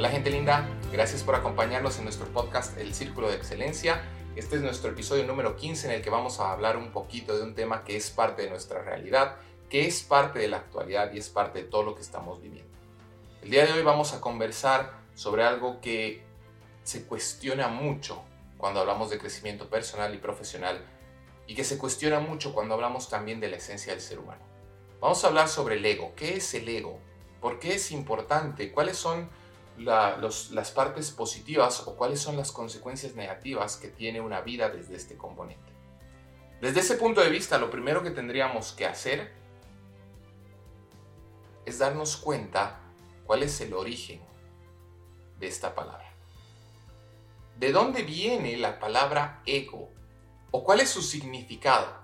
Hola gente linda, gracias por acompañarnos en nuestro podcast El Círculo de Excelencia. Este es nuestro episodio número 15 en el que vamos a hablar un poquito de un tema que es parte de nuestra realidad, que es parte de la actualidad y es parte de todo lo que estamos viviendo. El día de hoy vamos a conversar sobre algo que se cuestiona mucho cuando hablamos de crecimiento personal y profesional y que se cuestiona mucho cuando hablamos también de la esencia del ser humano. Vamos a hablar sobre el ego. ¿Qué es el ego? ¿Por qué es importante? ¿Cuáles son las partes positivas o cuáles son las consecuencias negativas que tiene una vida desde este componente? Desde ese punto de vista, lo primero que tendríamos que hacer es darnos cuenta cuál es el origen de esta palabra. ¿De dónde viene la palabra ego? ¿O cuál es su significado?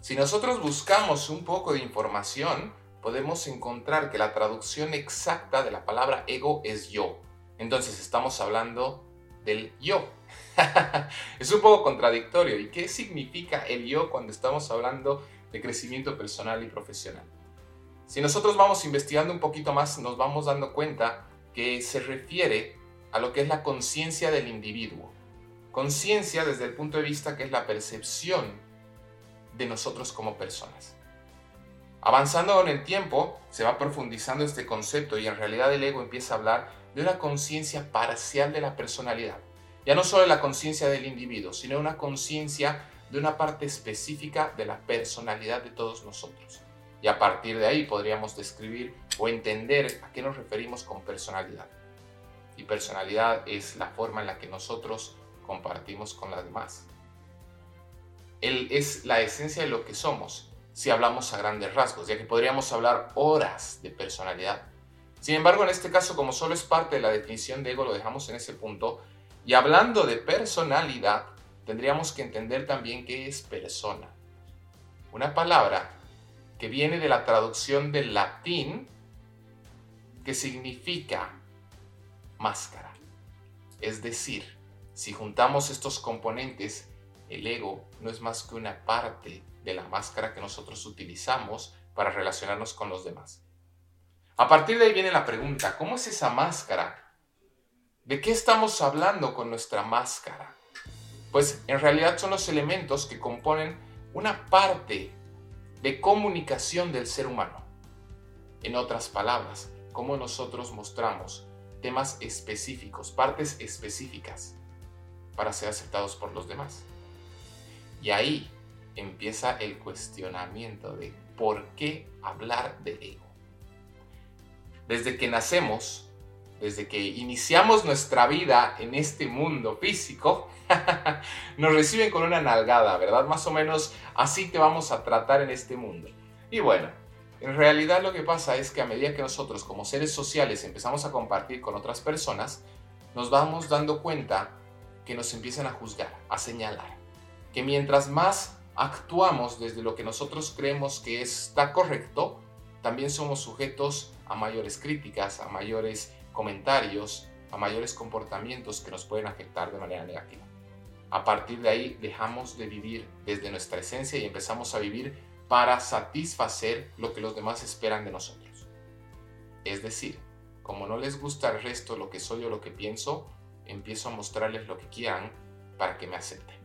Si nosotros buscamos un poco de información, podemos encontrar que la traducción exacta de la palabra ego es yo. Entonces estamos hablando del yo. es un poco contradictorio. ¿Y qué significa el yo cuando estamos hablando de crecimiento personal y profesional? Si nosotros vamos investigando un poquito más, nos vamos dando cuenta que se refiere a lo que es la conciencia del individuo. Conciencia desde el punto de vista que es la percepción de nosotros como personas. Avanzando en el tiempo, se va profundizando este concepto y en realidad el ego empieza a hablar de una conciencia parcial de la personalidad. Ya no solo de la conciencia del individuo, sino una conciencia de una parte específica de la personalidad de todos nosotros. Y a partir de ahí podríamos describir o entender a qué nos referimos con personalidad. Y personalidad es la forma en la que nosotros compartimos con las demás. Él es la esencia de lo que somos, si hablamos a grandes rasgos, ya que podríamos hablar horas de personalidad. Sin embargo, en este caso, como solo es parte de la definición de ego, lo dejamos en ese punto. Y hablando de personalidad, tendríamos que entender también qué es persona. Una palabra que viene de la traducción del latín que significa máscara. Es decir, si juntamos estos componentes, el ego no es más que una parte de la máscara que nosotros utilizamos para relacionarnos con los demás. A partir de ahí viene la pregunta, ¿cómo es esa máscara? ¿De qué estamos hablando con nuestra máscara? Pues en realidad son los elementos que componen una parte de comunicación del ser humano. En otras palabras, cómo nosotros mostramos temas específicos, partes específicas, para ser aceptados por los demás. Y ahí empieza el cuestionamiento de por qué hablar de ego. Desde que nacemos, desde que iniciamos nuestra vida en este mundo físico, nos reciben con una nalgada, ¿verdad? Más o menos así te vamos a tratar en este mundo. Y bueno, en realidad lo que pasa es que a medida que nosotros como seres sociales empezamos a compartir con otras personas, nos vamos dando cuenta que nos empiezan a juzgar, a señalar que mientras más actuamos desde lo que nosotros creemos que está correcto, también somos sujetos a mayores críticas, a mayores comentarios, a mayores comportamientos que nos pueden afectar de manera negativa. A partir de ahí dejamos de vivir desde nuestra esencia y empezamos a vivir para satisfacer lo que los demás esperan de nosotros. Es decir, como no les gusta el resto lo que soy o lo que pienso, empiezo a mostrarles lo que quieran para que me acepten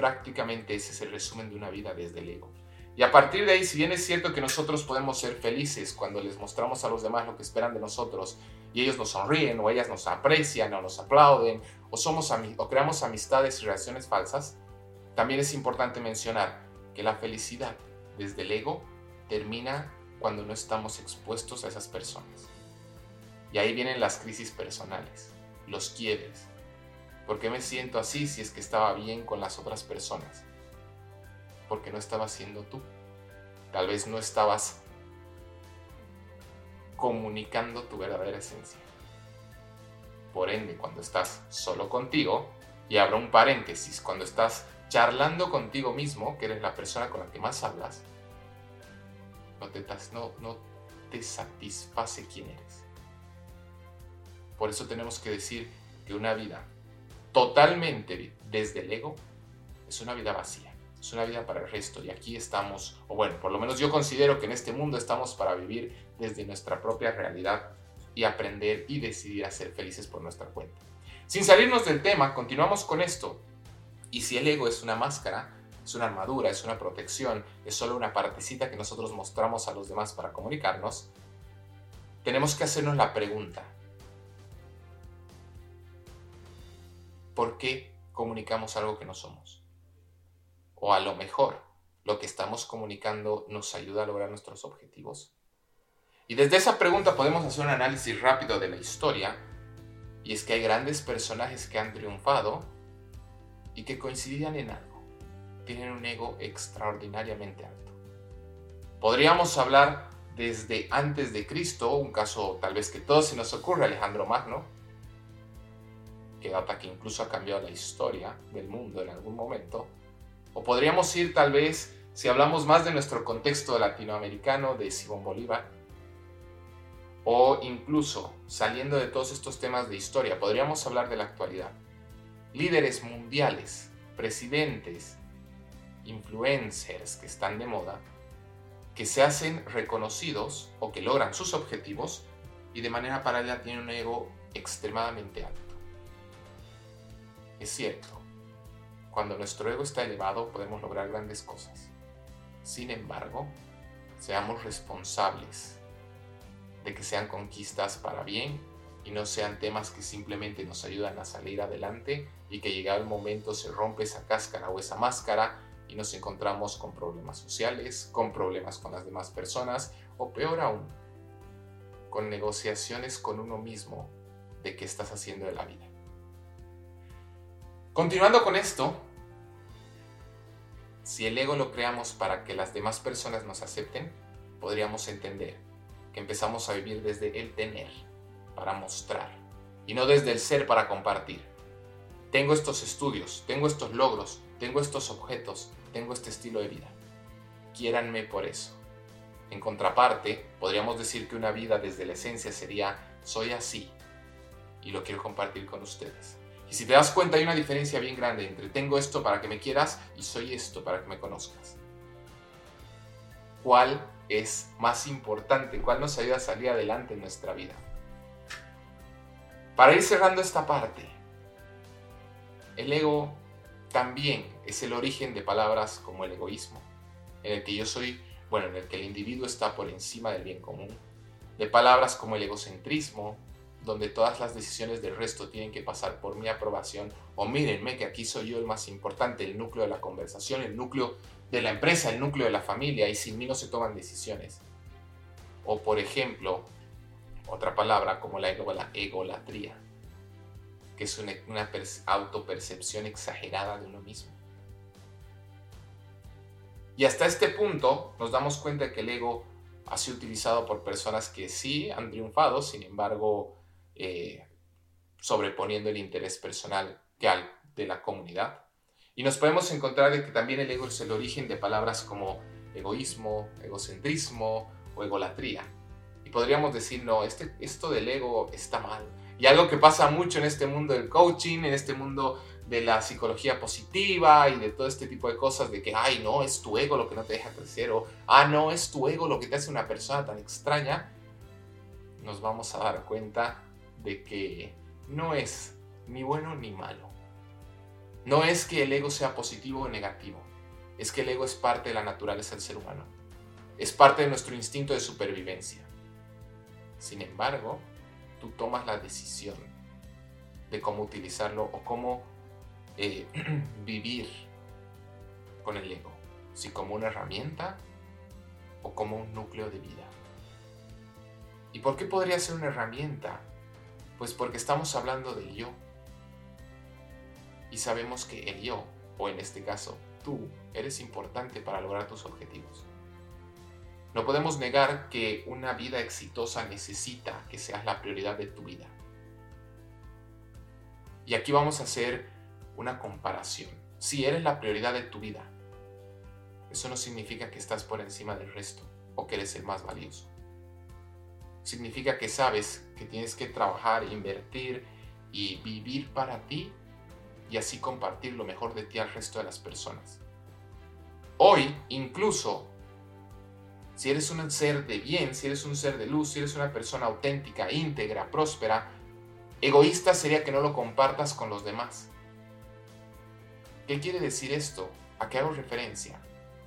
prácticamente ese es el resumen de una vida desde el ego. Y a partir de ahí, si bien es cierto que nosotros podemos ser felices cuando les mostramos a los demás lo que esperan de nosotros y ellos nos sonríen o ellas nos aprecian o nos aplauden o, somos o creamos amistades y relaciones falsas, también es importante mencionar que la felicidad desde el ego termina cuando no estamos expuestos a esas personas. Y ahí vienen las crisis personales, los quiebres, ¿Por qué me siento así si es que estaba bien con las otras personas? Porque no estabas siendo tú. Tal vez no estabas comunicando tu verdadera esencia. Por ende, cuando estás solo contigo, y abro un paréntesis, cuando estás charlando contigo mismo, que eres la persona con la que más hablas, no te, no, no te satisface quién eres. Por eso tenemos que decir que una vida totalmente desde el ego, es una vida vacía, es una vida para el resto. Y aquí estamos, o bueno, por lo menos yo considero que en este mundo estamos para vivir desde nuestra propia realidad y aprender y decidir a ser felices por nuestra cuenta. Sin salirnos del tema, continuamos con esto. Y si el ego es una máscara, es una armadura, es una protección, es solo una partecita que nosotros mostramos a los demás para comunicarnos, tenemos que hacernos la pregunta, ¿por qué comunicamos algo que no somos? O a lo mejor lo que estamos comunicando nos ayuda a lograr nuestros objetivos. Y desde esa pregunta podemos hacer un análisis rápido de la historia, y es que hay grandes personajes que han triunfado y que coincidían en algo. Tienen un ego extraordinariamente alto. Podríamos hablar desde antes de Cristo, un caso tal vez que todos se nos ocurre, Alejandro Magno, que data que incluso ha cambiado la historia del mundo en algún momento. O podríamos ir tal vez, si hablamos más de nuestro contexto latinoamericano, de Simón Bolívar. O incluso, saliendo de todos estos temas de historia, podríamos hablar de la actualidad. Líderes mundiales, presidentes, influencers que están de moda, que se hacen reconocidos o que logran sus objetivos y de manera paralela tienen un ego extremadamente alto. Es cierto, cuando nuestro ego está elevado podemos lograr grandes cosas. Sin embargo, seamos responsables de que sean conquistas para bien y no sean temas que simplemente nos ayudan a salir adelante y que llegado el momento se rompe esa cáscara o esa máscara y nos encontramos con problemas sociales, con problemas con las demás personas o peor aún, con negociaciones con uno mismo de qué estás haciendo de la vida. Continuando con esto, si el ego lo creamos para que las demás personas nos acepten, podríamos entender que empezamos a vivir desde el tener, para mostrar, y no desde el ser para compartir. Tengo estos estudios, tengo estos logros, tengo estos objetos, tengo este estilo de vida. Quiéranme por eso. En contraparte, podríamos decir que una vida desde la esencia sería soy así y lo quiero compartir con ustedes. Y si te das cuenta hay una diferencia bien grande entre tengo esto para que me quieras y soy esto para que me conozcas. ¿Cuál es más importante? ¿Cuál nos ayuda a salir adelante en nuestra vida? Para ir cerrando esta parte, el ego también es el origen de palabras como el egoísmo, en el que yo soy, bueno, en el que el individuo está por encima del bien común, de palabras como el egocentrismo, donde todas las decisiones del resto tienen que pasar por mi aprobación, o mírenme que aquí soy yo el más importante, el núcleo de la conversación, el núcleo de la empresa, el núcleo de la familia, y sin mí no se toman decisiones. O por ejemplo, otra palabra como la, egolatría, que es una, una autopercepción exagerada de uno mismo. Y hasta este punto nos damos cuenta que el ego ha sido utilizado por personas que sí han triunfado, sin embargo, eh, sobreponiendo el interés personal que al de la comunidad. Y nos podemos encontrar de que también el ego es el origen de palabras como egoísmo, egocentrismo o egolatría. Y podríamos decir, no, este, esto del ego está mal. Y algo que pasa mucho en este mundo del coaching, en este mundo de la psicología positiva y de todo este tipo de cosas, de que, ay, no, es tu ego lo que no te deja crecer, o, ah, no, es tu ego lo que te hace una persona tan extraña, nos vamos a dar cuenta de que no es ni bueno ni malo. No es que el ego sea positivo o negativo, es que el ego es parte de la naturaleza del ser humano, es parte de nuestro instinto de supervivencia. Sin embargo, tú tomas la decisión de cómo utilizarlo o cómo eh, vivir con el ego, si como una herramienta o como un núcleo de vida. ¿Y por qué podría ser una herramienta? Pues porque estamos hablando del yo. Y sabemos que el yo, o en este caso tú, eres importante para lograr tus objetivos. No podemos negar que una vida exitosa necesita que seas la prioridad de tu vida. Y aquí vamos a hacer una comparación. Si eres la prioridad de tu vida, eso no significa que estás por encima del resto o que eres el más valioso significa que sabes que tienes que trabajar, invertir y vivir para ti y así compartir lo mejor de ti al resto de las personas. Hoy, incluso, si eres un ser de bien, si eres un ser de luz, si eres una persona auténtica, íntegra, próspera, egoísta sería que no lo compartas con los demás. ¿Qué quiere decir esto? ¿A qué hago referencia?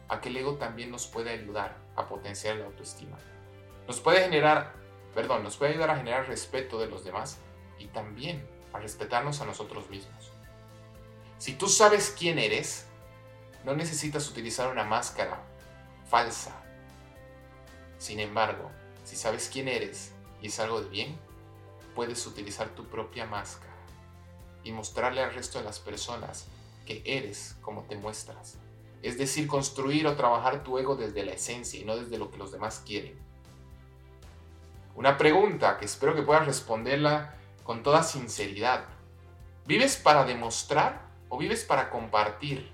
A que el ego también nos puede ayudar a potenciar la autoestima. Nos puede generar, perdón, nos puede ayudar a generar respeto de los demás y también a respetarnos a nosotros mismos. Si tú sabes quién eres, no necesitas utilizar una máscara falsa sin embargo, si sabes quién eres y es algo de bien, puedes utilizar tu propia máscara y mostrarle al resto de las personas que eres como te muestras. Es decir, construir o trabajar tu ego desde la esencia y no desde lo que los demás quieren. Una pregunta que espero que puedas responderla con toda sinceridad. ¿Vives para demostrar o vives para compartir?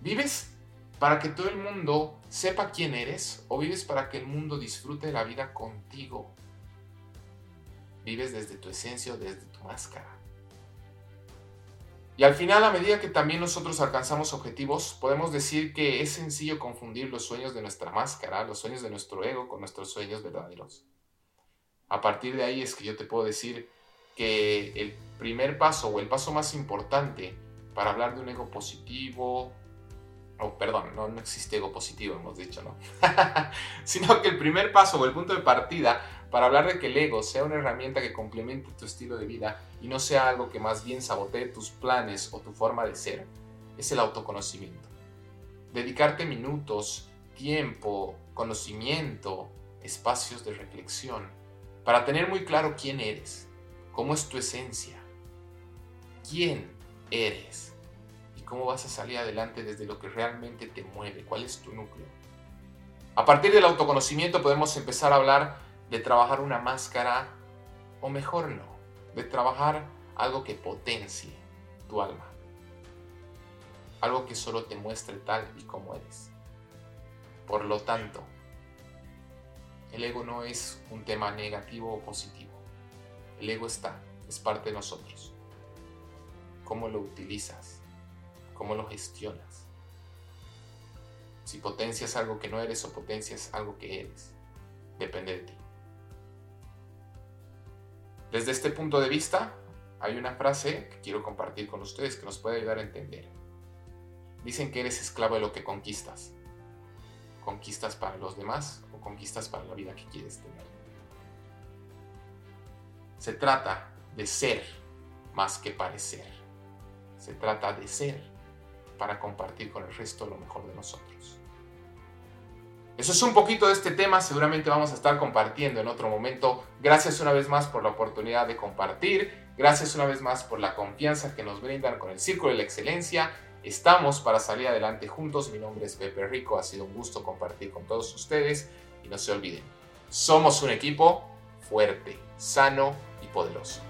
¿Vives para que todo el mundo sepa quién eres o vives para que el mundo disfrute la vida contigo? Vives desde tu esencia o desde tu máscara. Y al final, a medida que también nosotros alcanzamos objetivos, podemos decir que es sencillo confundir los sueños de nuestra máscara, los sueños de nuestro ego, con nuestros sueños verdaderos. A partir de ahí es que yo te puedo decir que el primer paso o el paso más importante para hablar de un ego positivo, oh, perdón, no, no existe ego positivo, hemos dicho, ¿no? Sino que el primer paso o el punto de partida para hablar de que el ego sea una herramienta que complemente tu estilo de vida y no sea algo que más bien sabotee tus planes o tu forma de ser, es el autoconocimiento. Dedicarte minutos, tiempo, conocimiento, espacios de reflexión, para tener muy claro quién eres, cómo es tu esencia, quién eres cómo vas a salir adelante desde lo que realmente te mueve, cuál es tu núcleo. A partir del autoconocimiento podemos empezar a hablar de trabajar una máscara, o mejor no, de trabajar algo que potencie tu alma. Algo que solo te muestre tal y como eres. Por lo tanto, el ego no es un tema negativo o positivo. El ego está, es parte de nosotros. ¿Cómo lo utilizas? cómo lo gestionas. Si potencias algo que no eres o potencias algo que eres, depende de ti. Desde este punto de vista, hay una frase que quiero compartir con ustedes que nos puede ayudar a entender. Dicen que eres esclavo de lo que conquistas. ¿Conquistas para los demás conquistas para la vida que quieres tener? Se trata de ser más que parecer. Se trata de ser para compartir con el resto lo mejor de nosotros. Eso es un poquito de este tema, seguramente vamos a estar compartiendo en otro momento. Gracias una vez más por la oportunidad de compartir, gracias una vez más por la confianza que nos brindan con el Círculo de la Excelencia. Estamos para salir adelante juntos, mi nombre es Pepe Rico, ha sido un gusto compartir con todos ustedes y no se olviden, somos un equipo fuerte, sano y poderoso.